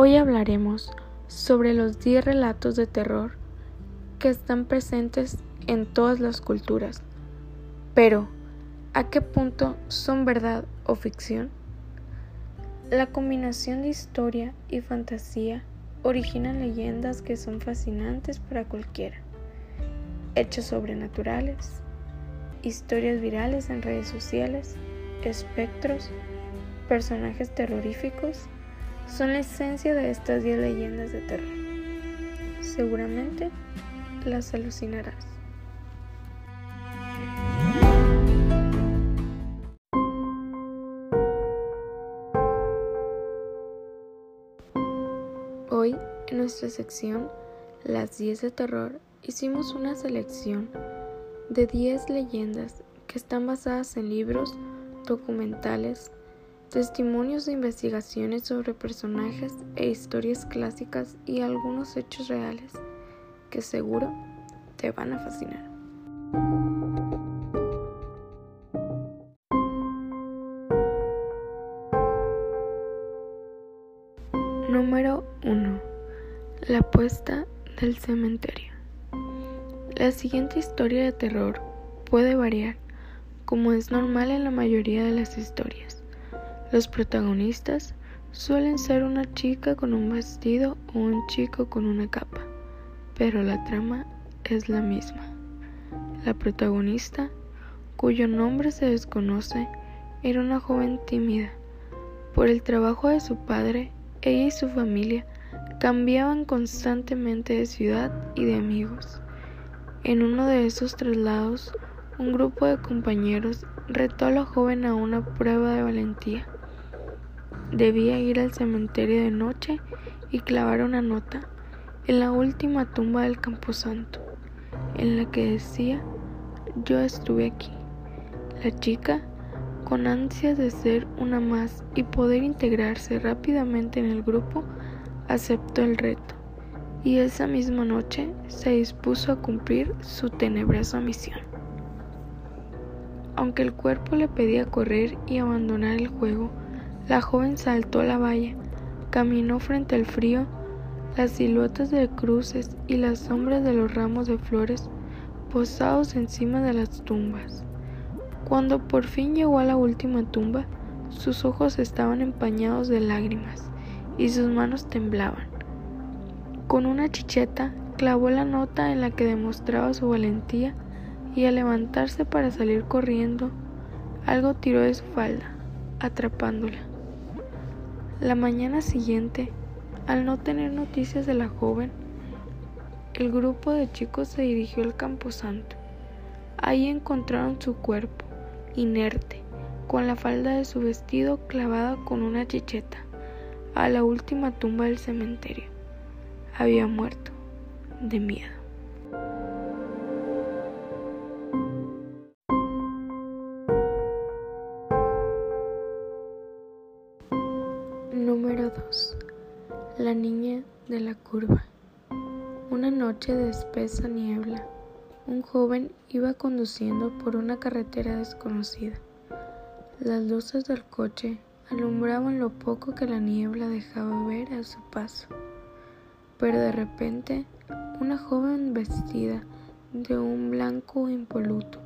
Hoy hablaremos sobre los 10 relatos de terror que están presentes en todas las culturas. Pero, ¿a qué punto son verdad o ficción? La combinación de historia y fantasía origina leyendas que son fascinantes para cualquiera. Hechos sobrenaturales, historias virales en redes sociales, espectros, personajes terroríficos, son la esencia de estas 10 leyendas de terror. Seguramente las alucinarás. Hoy, en nuestra sección Las 10 de terror, hicimos una selección de 10 leyendas que están basadas en libros, documentales, testimonios de investigaciones sobre personajes e historias clásicas y algunos hechos reales que seguro te van a fascinar. Número 1. La apuesta del cementerio. La siguiente historia de terror puede variar, como es normal en la mayoría de las historias. Los protagonistas suelen ser una chica con un vestido o un chico con una capa, pero la trama es la misma. La protagonista, cuyo nombre se desconoce, era una joven tímida. Por el trabajo de su padre, ella y su familia cambiaban constantemente de ciudad y de amigos. En uno de esos traslados, un grupo de compañeros retó a la joven a una prueba de valentía. Debía ir al cementerio de noche y clavar una nota en la última tumba del camposanto, en la que decía, yo estuve aquí. La chica, con ansias de ser una más y poder integrarse rápidamente en el grupo, aceptó el reto y esa misma noche se dispuso a cumplir su tenebrosa misión. Aunque el cuerpo le pedía correr y abandonar el juego, la joven saltó la valla, caminó frente al frío, las siluetas de cruces y las sombras de los ramos de flores posados encima de las tumbas. Cuando por fin llegó a la última tumba, sus ojos estaban empañados de lágrimas y sus manos temblaban. Con una chicheta clavó la nota en la que demostraba su valentía y al levantarse para salir corriendo, algo tiró de su falda, atrapándola. La mañana siguiente, al no tener noticias de la joven, el grupo de chicos se dirigió al camposanto. Ahí encontraron su cuerpo, inerte, con la falda de su vestido clavada con una chicheta, a la última tumba del cementerio. Había muerto de miedo. De espesa niebla, un joven iba conduciendo por una carretera desconocida. Las luces del coche alumbraban lo poco que la niebla dejaba ver a su paso. Pero de repente, una joven vestida de un blanco impoluto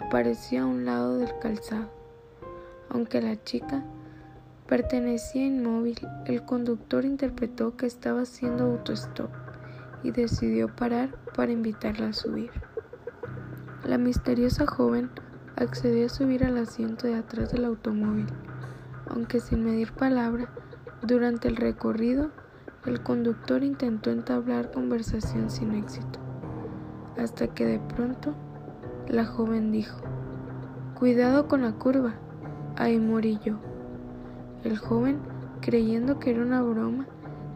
apareció a un lado del calzado. Aunque la chica Pertenecía inmóvil, el conductor interpretó que estaba haciendo autostop y decidió parar para invitarla a subir. La misteriosa joven accedió a subir al asiento de atrás del automóvil, aunque sin medir palabra, durante el recorrido el conductor intentó entablar conversación sin éxito, hasta que de pronto la joven dijo, Cuidado con la curva, ahí morí yo. El joven, creyendo que era una broma,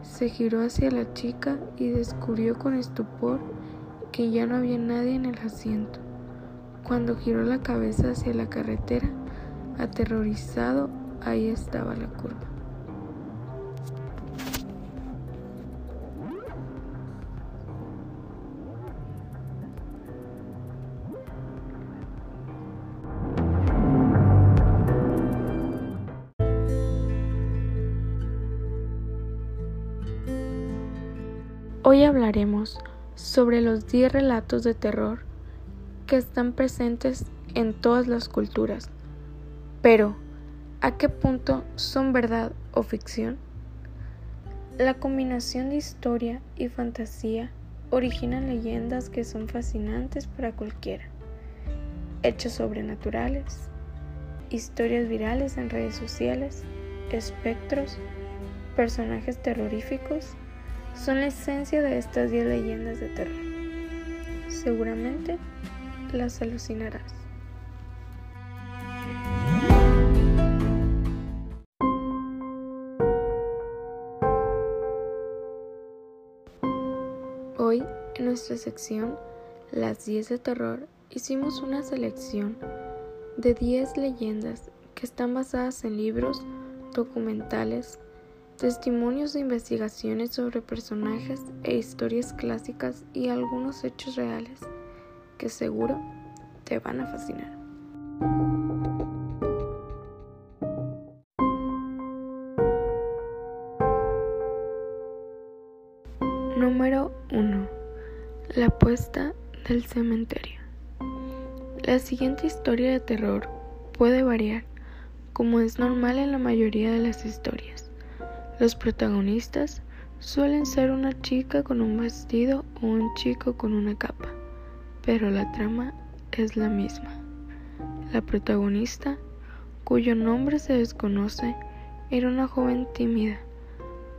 se giró hacia la chica y descubrió con estupor que ya no había nadie en el asiento. Cuando giró la cabeza hacia la carretera, aterrorizado, ahí estaba la curva. Hoy hablaremos sobre los 10 relatos de terror que están presentes en todas las culturas. Pero, ¿a qué punto son verdad o ficción? La combinación de historia y fantasía origina leyendas que son fascinantes para cualquiera. Hechos sobrenaturales, historias virales en redes sociales, espectros, personajes terroríficos, son la esencia de estas 10 leyendas de terror. Seguramente las alucinarás. Hoy, en nuestra sección Las 10 de terror, hicimos una selección de 10 leyendas que están basadas en libros, documentales, testimonios de investigaciones sobre personajes e historias clásicas y algunos hechos reales que seguro te van a fascinar. Número 1. La puesta del cementerio. La siguiente historia de terror puede variar, como es normal en la mayoría de las historias. Los protagonistas suelen ser una chica con un vestido o un chico con una capa, pero la trama es la misma. La protagonista, cuyo nombre se desconoce, era una joven tímida.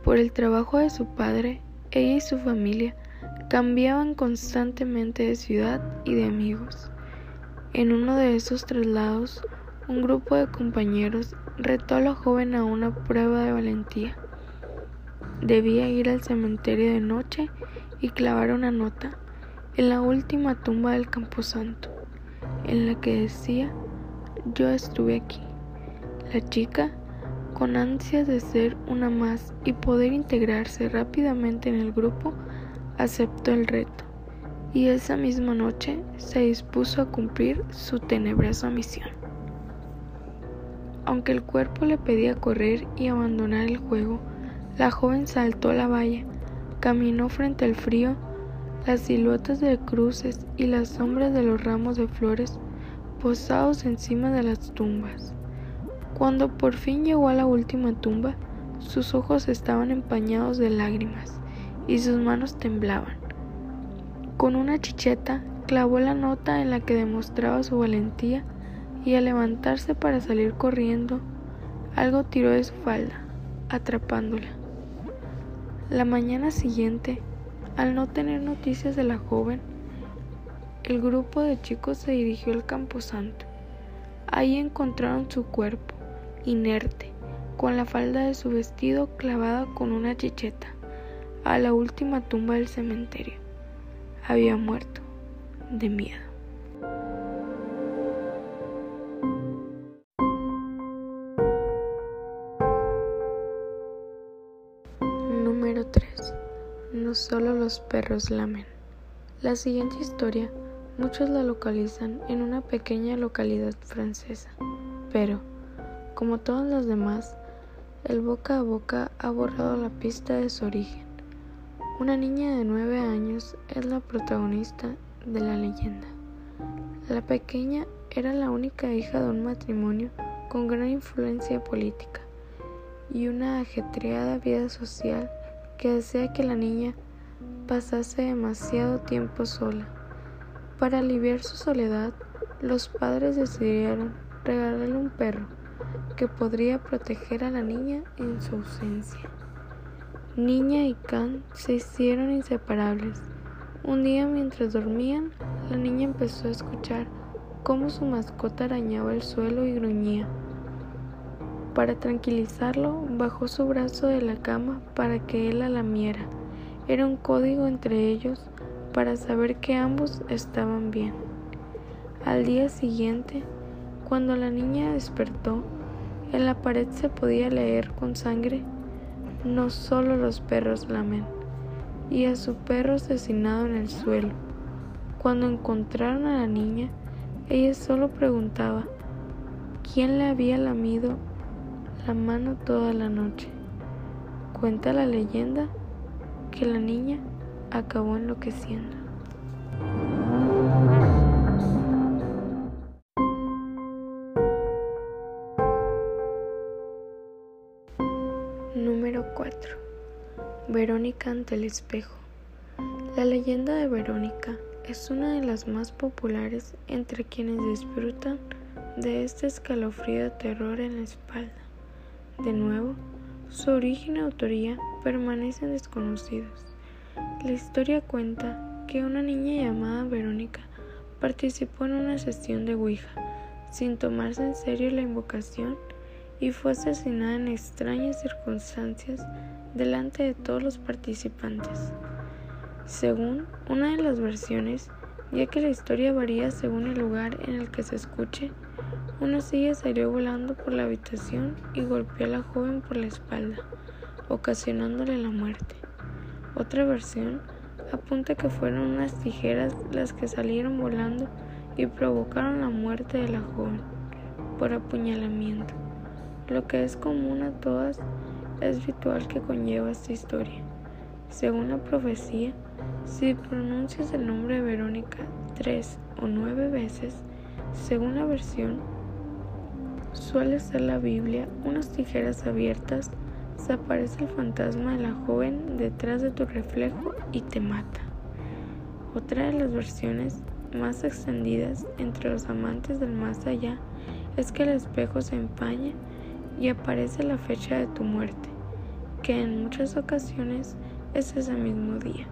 Por el trabajo de su padre, ella y su familia cambiaban constantemente de ciudad y de amigos. En uno de esos traslados, un grupo de compañeros retó a la joven a una prueba de valentía. Debía ir al cementerio de noche y clavar una nota en la última tumba del camposanto, en la que decía, yo estuve aquí. La chica, con ansias de ser una más y poder integrarse rápidamente en el grupo, aceptó el reto y esa misma noche se dispuso a cumplir su tenebrosa misión. Aunque el cuerpo le pedía correr y abandonar el juego, la joven saltó la valla, caminó frente al frío, las siluetas de cruces y las sombras de los ramos de flores posados encima de las tumbas. Cuando por fin llegó a la última tumba, sus ojos estaban empañados de lágrimas y sus manos temblaban. Con una chicheta clavó la nota en la que demostraba su valentía y al levantarse para salir corriendo, algo tiró de su falda, atrapándola. La mañana siguiente, al no tener noticias de la joven, el grupo de chicos se dirigió al camposanto. Ahí encontraron su cuerpo, inerte, con la falda de su vestido clavada con una chicheta, a la última tumba del cementerio. Había muerto de miedo. Solo los perros lamen. La siguiente historia muchos la localizan en una pequeña localidad francesa, pero, como todas las demás, el boca a boca ha borrado la pista de su origen. Una niña de nueve años es la protagonista de la leyenda. La pequeña era la única hija de un matrimonio con gran influencia política y una ajetreada vida social que hacía que la niña pasase demasiado tiempo sola. Para aliviar su soledad, los padres decidieron regalarle un perro que podría proteger a la niña en su ausencia. Niña y Can se hicieron inseparables. Un día mientras dormían, la niña empezó a escuchar cómo su mascota arañaba el suelo y gruñía. Para tranquilizarlo, bajó su brazo de la cama para que él la lamiera. Era un código entre ellos para saber que ambos estaban bien. Al día siguiente, cuando la niña despertó, en la pared se podía leer con sangre, no solo los perros lamen, y a su perro asesinado en el suelo. Cuando encontraron a la niña, ella solo preguntaba quién le había lamido la mano toda la noche. Cuenta la leyenda que la niña acabó enloqueciendo. Número 4. Verónica ante el espejo. La leyenda de Verónica es una de las más populares entre quienes disfrutan de este escalofrío terror en la espalda. De nuevo, su origen y autoría permanecen desconocidos. La historia cuenta que una niña llamada Verónica participó en una sesión de Ouija sin tomarse en serio la invocación y fue asesinada en extrañas circunstancias delante de todos los participantes. Según una de las versiones, ya que la historia varía según el lugar en el que se escuche, una silla salió volando por la habitación y golpeó a la joven por la espalda, ocasionándole la muerte. Otra versión apunta que fueron unas tijeras las que salieron volando y provocaron la muerte de la joven por apuñalamiento. Lo que es común a todas es ritual que conlleva esta historia. Según la profecía, si pronuncias el nombre de Verónica tres o nueve veces, según la versión, suele ser la Biblia unas tijeras abiertas, se aparece el fantasma de la joven detrás de tu reflejo y te mata. Otra de las versiones más extendidas entre los amantes del más allá es que el espejo se empaña y aparece la fecha de tu muerte, que en muchas ocasiones es ese mismo día.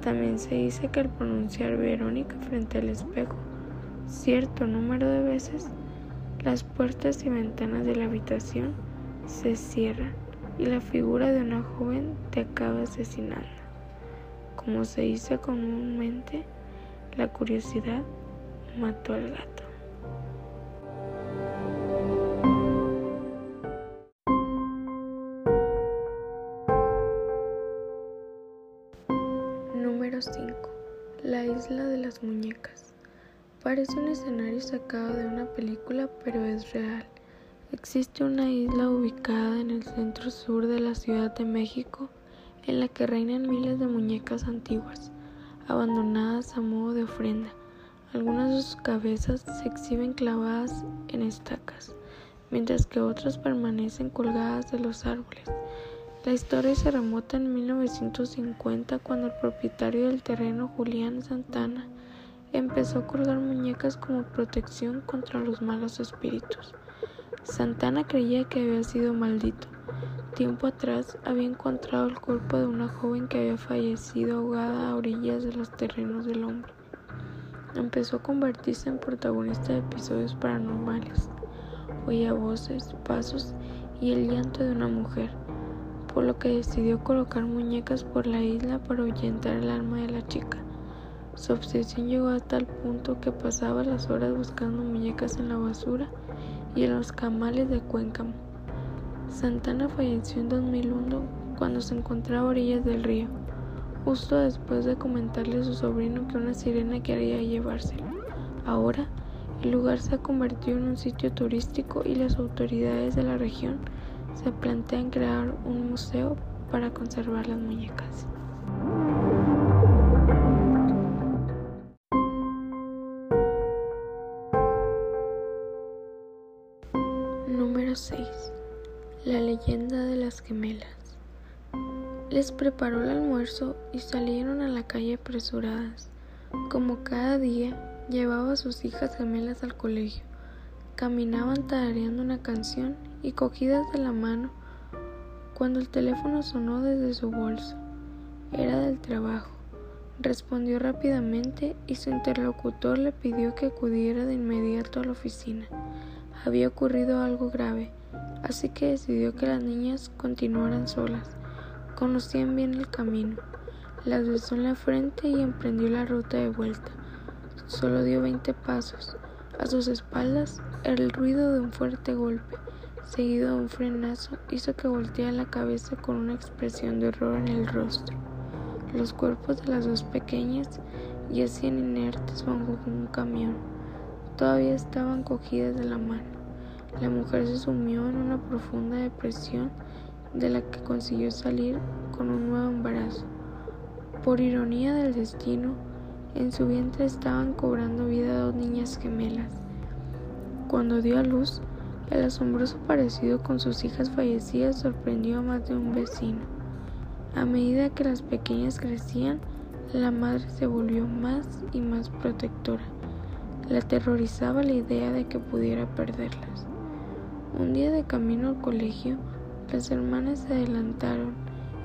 También se dice que al pronunciar Verónica frente al espejo cierto número de veces, las puertas y ventanas de la habitación se cierran y la figura de una joven te acaba asesinando. Como se dice comúnmente, la curiosidad mató al gato. Número 5. La isla de las muñecas. Parece un escenario sacado de una película, pero es real. Existe una isla ubicada en el centro sur de la Ciudad de México en la que reinan miles de muñecas antiguas, abandonadas a modo de ofrenda. Algunas de sus cabezas se exhiben clavadas en estacas, mientras que otras permanecen colgadas de los árboles. La historia se remota en 1950 cuando el propietario del terreno, Julián Santana, empezó a colgar muñecas como protección contra los malos espíritus. Santana creía que había sido maldito. Tiempo atrás había encontrado el cuerpo de una joven que había fallecido ahogada a orillas de los terrenos del hombre. Empezó a convertirse en protagonista de episodios paranormales. Oía voces, pasos y el llanto de una mujer por lo que decidió colocar muñecas por la isla para ahuyentar el alma de la chica. Su obsesión llegó a tal punto que pasaba las horas buscando muñecas en la basura y en los camales de Cuéncamo. Santana falleció en 2001 cuando se encontraba a orillas del río, justo después de comentarle a su sobrino que una sirena quería llevárselo. Ahora, el lugar se ha convertido en un sitio turístico y las autoridades de la región se plantean crear un museo para conservar las muñecas. Les preparó el almuerzo y salieron a la calle apresuradas. Como cada día, llevaba a sus hijas gemelas al colegio. Caminaban tarareando una canción y cogidas de la mano cuando el teléfono sonó desde su bolso. Era del trabajo. Respondió rápidamente y su interlocutor le pidió que acudiera de inmediato a la oficina. Había ocurrido algo grave, así que decidió que las niñas continuaran solas. Conocían bien el camino. Las besó en la frente y emprendió la ruta de vuelta. Solo dio veinte pasos. A sus espaldas, el ruido de un fuerte golpe seguido de un frenazo, hizo que volteara la cabeza con una expresión de horror en el rostro. Los cuerpos de las dos pequeñas yacían inertes bajo un camión. Todavía estaban cogidas de la mano. La mujer se sumió en una profunda depresión de la que consiguió salir con un nuevo embarazo. Por ironía del destino, en su vientre estaban cobrando vida dos niñas gemelas. Cuando dio a luz, el asombroso parecido con sus hijas fallecidas sorprendió a más de un vecino. A medida que las pequeñas crecían, la madre se volvió más y más protectora. Le aterrorizaba la idea de que pudiera perderlas. Un día de camino al colegio, las hermanas se adelantaron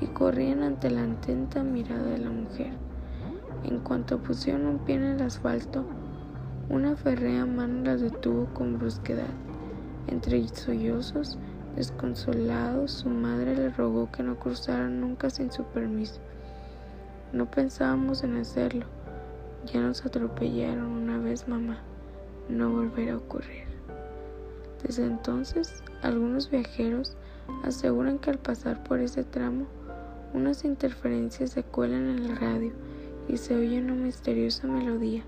y corrían ante la atenta mirada de la mujer. En cuanto pusieron un pie en el asfalto, una férrea mano las detuvo con brusquedad. Entre sollozos, desconsolados, su madre le rogó que no cruzaran nunca sin su permiso. No pensábamos en hacerlo. Ya nos atropellaron una vez, mamá. No volverá a ocurrir. Desde entonces, algunos viajeros aseguran que al pasar por ese tramo, unas interferencias se cuelan en el radio y se oye una misteriosa melodía,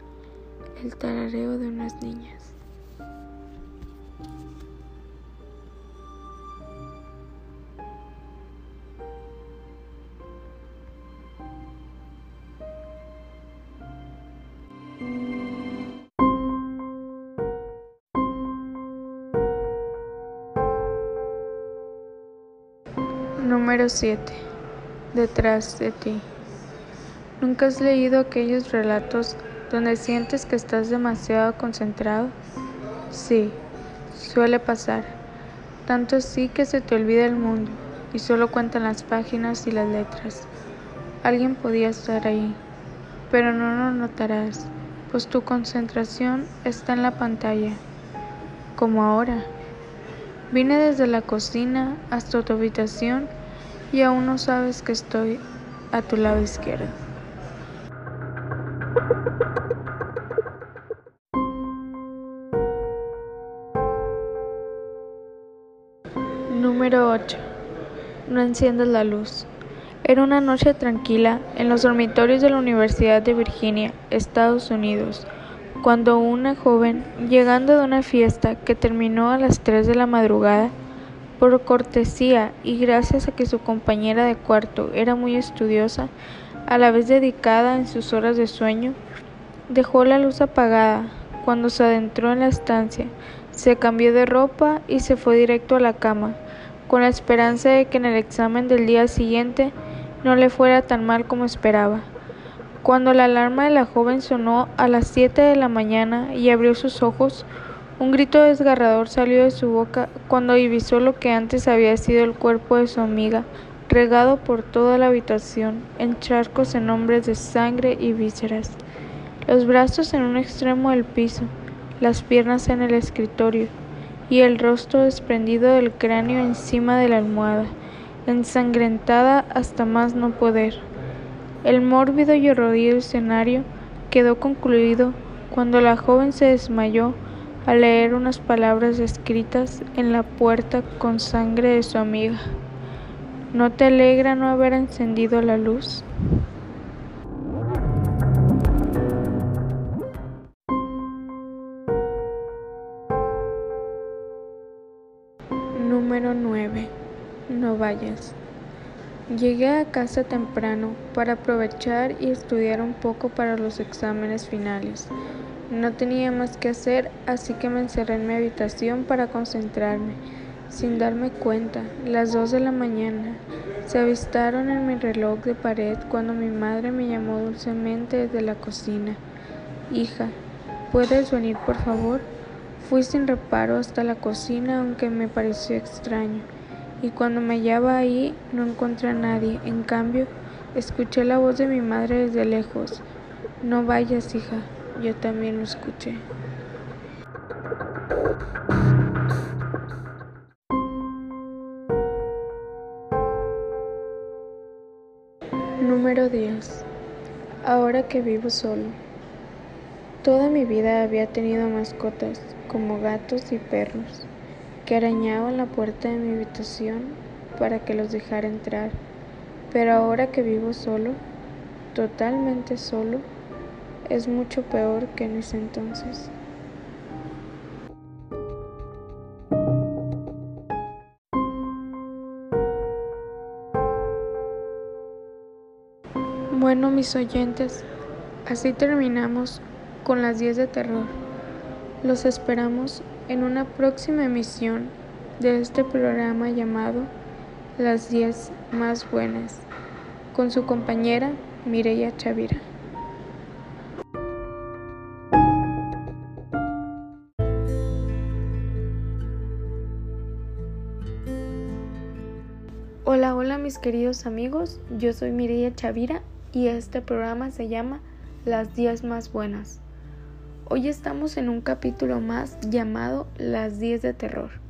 el tarareo de unas niñas. Número 7. Detrás de ti. ¿Nunca has leído aquellos relatos donde sientes que estás demasiado concentrado? Sí, suele pasar. Tanto así que se te olvida el mundo y solo cuentan las páginas y las letras. Alguien podía estar ahí, pero no lo notarás, pues tu concentración está en la pantalla, como ahora. Vine desde la cocina hasta tu habitación y aún no sabes que estoy a tu lado izquierdo. Número 8. No enciendas la luz. Era una noche tranquila en los dormitorios de la Universidad de Virginia, Estados Unidos, cuando una joven, llegando de una fiesta que terminó a las 3 de la madrugada, por cortesía y gracias a que su compañera de cuarto era muy estudiosa, a la vez dedicada en sus horas de sueño, dejó la luz apagada cuando se adentró en la estancia, se cambió de ropa y se fue directo a la cama, con la esperanza de que en el examen del día siguiente no le fuera tan mal como esperaba. Cuando la alarma de la joven sonó a las siete de la mañana y abrió sus ojos, un grito desgarrador salió de su boca cuando divisó lo que antes había sido el cuerpo de su amiga, regado por toda la habitación, en charcos en hombres de sangre y vísceras. Los brazos en un extremo del piso, las piernas en el escritorio y el rostro desprendido del cráneo encima de la almohada, ensangrentada hasta más no poder. El mórbido y horrorido escenario quedó concluido cuando la joven se desmayó a leer unas palabras escritas en la puerta con sangre de su amiga. ¿No te alegra no haber encendido la luz? Número 9. No vayas. Llegué a casa temprano para aprovechar y estudiar un poco para los exámenes finales. No tenía más que hacer, así que me encerré en mi habitación para concentrarme. Sin darme cuenta, las dos de la mañana se avistaron en mi reloj de pared cuando mi madre me llamó dulcemente desde la cocina. Hija, ¿puedes venir por favor? Fui sin reparo hasta la cocina, aunque me pareció extraño, y cuando me hallaba ahí no encontré a nadie. En cambio, escuché la voz de mi madre desde lejos. No vayas, hija, yo también lo escuché. Número 10. Ahora que vivo solo. Toda mi vida había tenido mascotas, como gatos y perros, que arañaban la puerta de mi habitación para que los dejara entrar. Pero ahora que vivo solo, totalmente solo, es mucho peor que en ese entonces. Bueno, mis oyentes, así terminamos con las 10 de terror. Los esperamos en una próxima emisión de este programa llamado Las 10 más buenas, con su compañera Mireya Chavira. Mis queridos amigos, yo soy Mireya Chavira y este programa se llama Las 10 más buenas. Hoy estamos en un capítulo más llamado Las 10 de terror.